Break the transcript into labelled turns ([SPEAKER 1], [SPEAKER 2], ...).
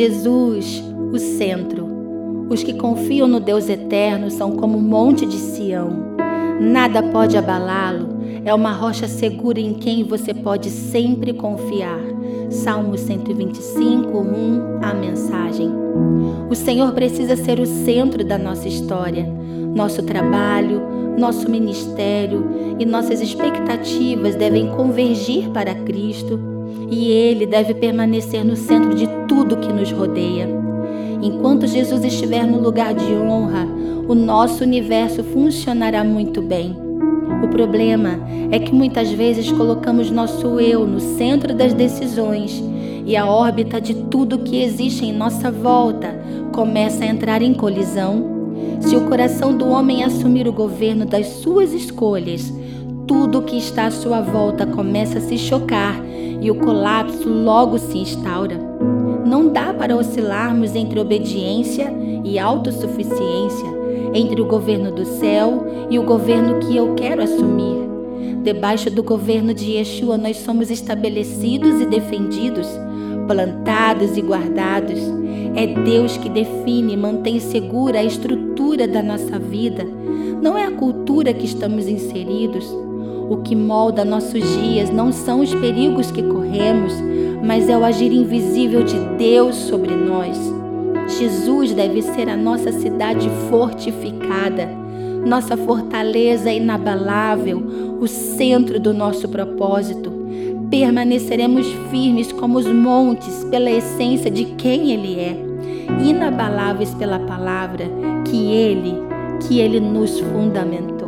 [SPEAKER 1] Jesus, o centro. Os que confiam no Deus eterno são como o monte de Sião. Nada pode abalá-lo. É uma rocha segura em quem você pode sempre confiar. Salmo 125, 1, a mensagem. O Senhor precisa ser o centro da nossa história. Nosso trabalho, nosso ministério e nossas expectativas devem convergir para Cristo e Ele deve permanecer no centro de tudo que nos rodeia. Enquanto Jesus estiver no lugar de honra, o nosso universo funcionará muito bem. O problema é que muitas vezes colocamos nosso eu no centro das decisões e a órbita de tudo que existe em nossa volta começa a entrar em colisão. Se o coração do homem assumir o governo das suas escolhas, tudo que está à sua volta começa a se chocar e o colapso logo se instaura. Não dá para oscilarmos entre obediência e autossuficiência entre o governo do céu e o governo que eu quero assumir. Debaixo do governo de Yeshua, nós somos estabelecidos e defendidos, plantados e guardados. É Deus que define e mantém segura a estrutura da nossa vida. Não é a cultura que estamos inseridos. O que molda nossos dias não são os perigos que corremos, mas é o agir invisível de Deus sobre nós. Jesus deve ser a nossa cidade fortificada, nossa fortaleza inabalável, o centro do nosso propósito. Permaneceremos firmes como os montes pela essência de quem Ele é, inabaláveis pela palavra que Ele, que Ele nos fundamentou.